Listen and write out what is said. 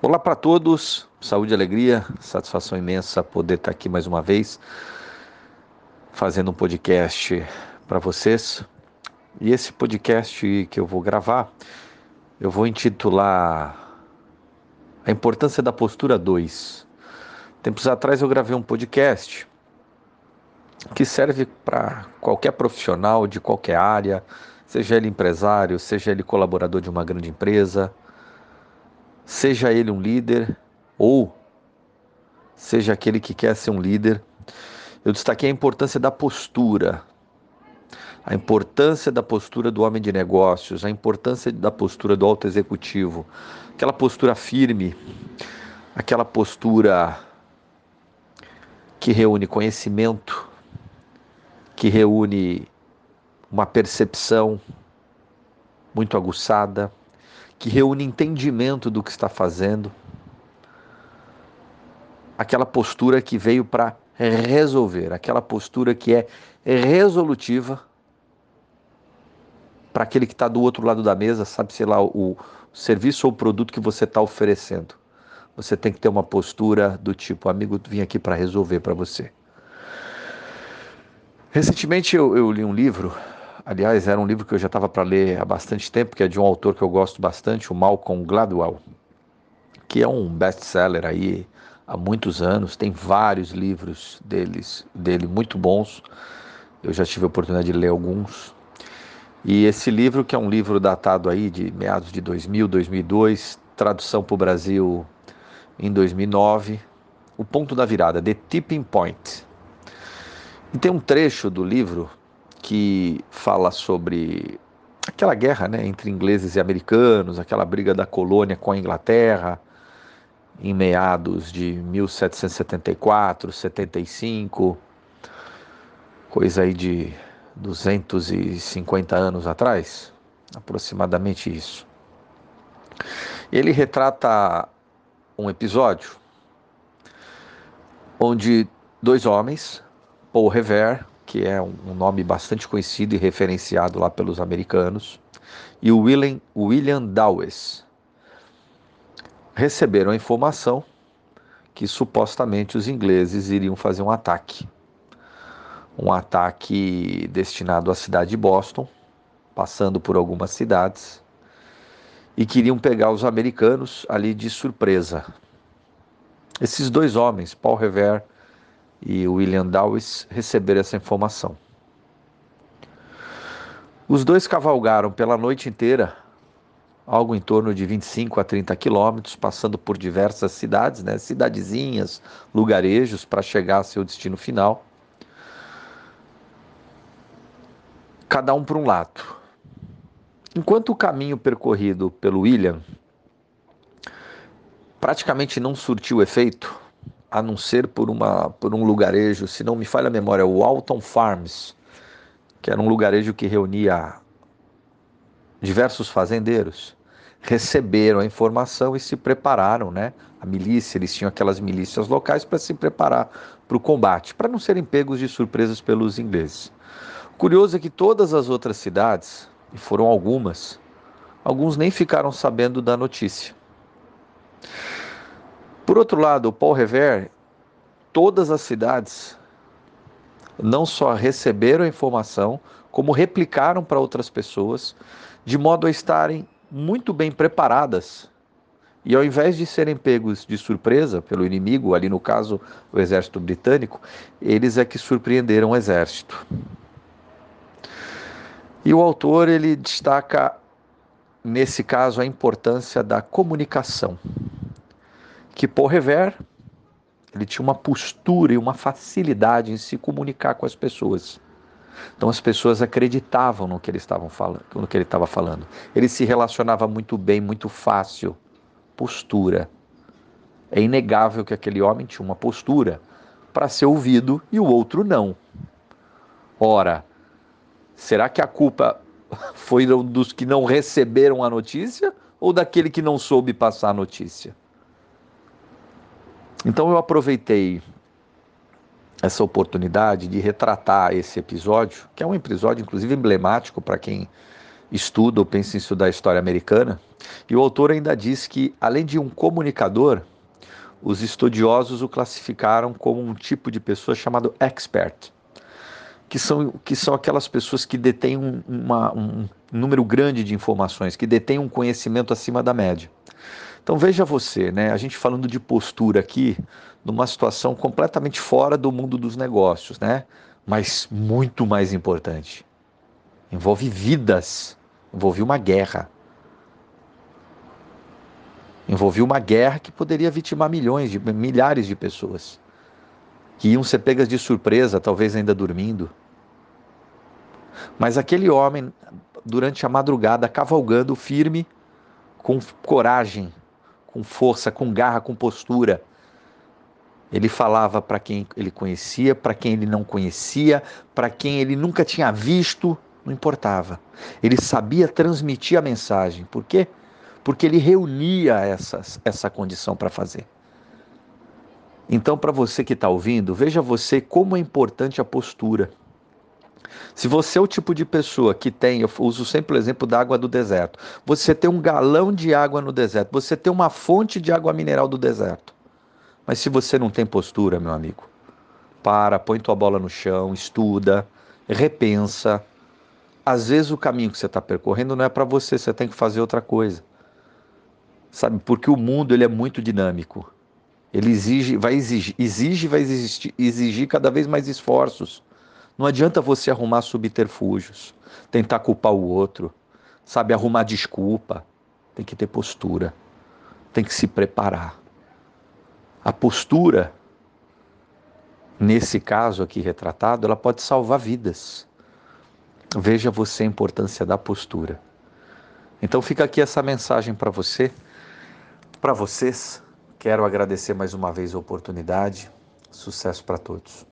Olá para todos, saúde e alegria, satisfação imensa poder estar aqui mais uma vez fazendo um podcast para vocês. E esse podcast que eu vou gravar, eu vou intitular A Importância da Postura 2. Tempos atrás eu gravei um podcast que serve para qualquer profissional de qualquer área, seja ele empresário, seja ele colaborador de uma grande empresa seja ele um líder ou seja aquele que quer ser um líder, eu destaquei a importância da postura, a importância da postura do homem de negócios, a importância da postura do alto executivo, aquela postura firme, aquela postura que reúne conhecimento, que reúne uma percepção muito aguçada, que reúne entendimento do que está fazendo, aquela postura que veio para resolver, aquela postura que é resolutiva para aquele que está do outro lado da mesa, sabe, sei lá, o serviço ou produto que você está oferecendo. Você tem que ter uma postura do tipo, amigo, vim aqui para resolver para você. Recentemente eu, eu li um livro Aliás, era um livro que eu já estava para ler há bastante tempo, que é de um autor que eu gosto bastante, o Malcolm Gladwell, que é um best-seller aí há muitos anos, tem vários livros deles, dele muito bons. Eu já tive a oportunidade de ler alguns. E esse livro, que é um livro datado aí de meados de 2000, 2002, tradução para o Brasil em 2009, O Ponto da Virada, The Tipping Point. E tem um trecho do livro que fala sobre aquela guerra né, entre ingleses e americanos, aquela briga da colônia com a Inglaterra, em meados de 1774, 75, coisa aí de 250 anos atrás, aproximadamente isso. Ele retrata um episódio onde dois homens, Paul Revere que é um nome bastante conhecido e referenciado lá pelos americanos, e o William, William Dawes receberam a informação que supostamente os ingleses iriam fazer um ataque. Um ataque destinado à cidade de Boston, passando por algumas cidades, e queriam pegar os americanos ali de surpresa. Esses dois homens, Paul Revere e William Dawes receberam essa informação. Os dois cavalgaram pela noite inteira, algo em torno de 25 a 30 quilômetros, passando por diversas cidades, né, cidadezinhas, lugarejos, para chegar a seu destino final. Cada um para um lado. Enquanto o caminho percorrido pelo William praticamente não surtiu efeito, a não ser por, uma, por um lugarejo, se não me falha a memória, o Alton Farms, que era um lugarejo que reunia diversos fazendeiros, receberam a informação e se prepararam, né? A milícia, eles tinham aquelas milícias locais para se preparar para o combate, para não serem pegos de surpresas pelos ingleses. Curioso é que todas as outras cidades, e foram algumas, alguns nem ficaram sabendo da notícia. Por outro lado, o Paul Revere, todas as cidades não só receberam a informação, como replicaram para outras pessoas, de modo a estarem muito bem preparadas. E ao invés de serem pegos de surpresa pelo inimigo, ali no caso o exército britânico, eles é que surpreenderam o exército. E o autor ele destaca nesse caso a importância da comunicação que Paul Revere ele tinha uma postura e uma facilidade em se comunicar com as pessoas. Então as pessoas acreditavam no que ele estava falando, no que ele estava falando. Ele se relacionava muito bem, muito fácil. Postura. É inegável que aquele homem tinha uma postura para ser ouvido e o outro não. Ora, será que a culpa foi dos que não receberam a notícia ou daquele que não soube passar a notícia? Então eu aproveitei essa oportunidade de retratar esse episódio, que é um episódio inclusive emblemático para quem estuda ou pensa em estudar a história americana. E o autor ainda diz que, além de um comunicador, os estudiosos o classificaram como um tipo de pessoa chamado expert, que são, que são aquelas pessoas que detêm um, uma, um número grande de informações, que detêm um conhecimento acima da média. Então veja você, né? A gente falando de postura aqui, numa situação completamente fora do mundo dos negócios, né? Mas muito mais importante. Envolve vidas, envolve uma guerra. Envolvia uma guerra que poderia vitimar milhões, de, milhares de pessoas, que iam ser pegas de surpresa, talvez ainda dormindo. Mas aquele homem, durante a madrugada, cavalgando firme, com coragem, com força, com garra, com postura, ele falava para quem ele conhecia, para quem ele não conhecia, para quem ele nunca tinha visto, não importava. Ele sabia transmitir a mensagem. Por quê? porque ele reunia essas, essa condição para fazer. Então, para você que está ouvindo, veja você como é importante a postura. Se você é o tipo de pessoa que tem, eu uso sempre o exemplo da água do deserto. Você tem um galão de água no deserto, você tem uma fonte de água mineral do deserto. Mas se você não tem postura, meu amigo, para, põe tua bola no chão, estuda, repensa. Às vezes o caminho que você está percorrendo não é para você, você tem que fazer outra coisa sabe? Porque o mundo ele é muito dinâmico. Ele exige, vai exigir, exige, vai exigir, exigir cada vez mais esforços. Não adianta você arrumar subterfúgios, tentar culpar o outro, sabe? Arrumar desculpa. Tem que ter postura, tem que se preparar. A postura, nesse caso aqui retratado, ela pode salvar vidas. Veja você a importância da postura. Então fica aqui essa mensagem para você. Para vocês, quero agradecer mais uma vez a oportunidade. Sucesso para todos.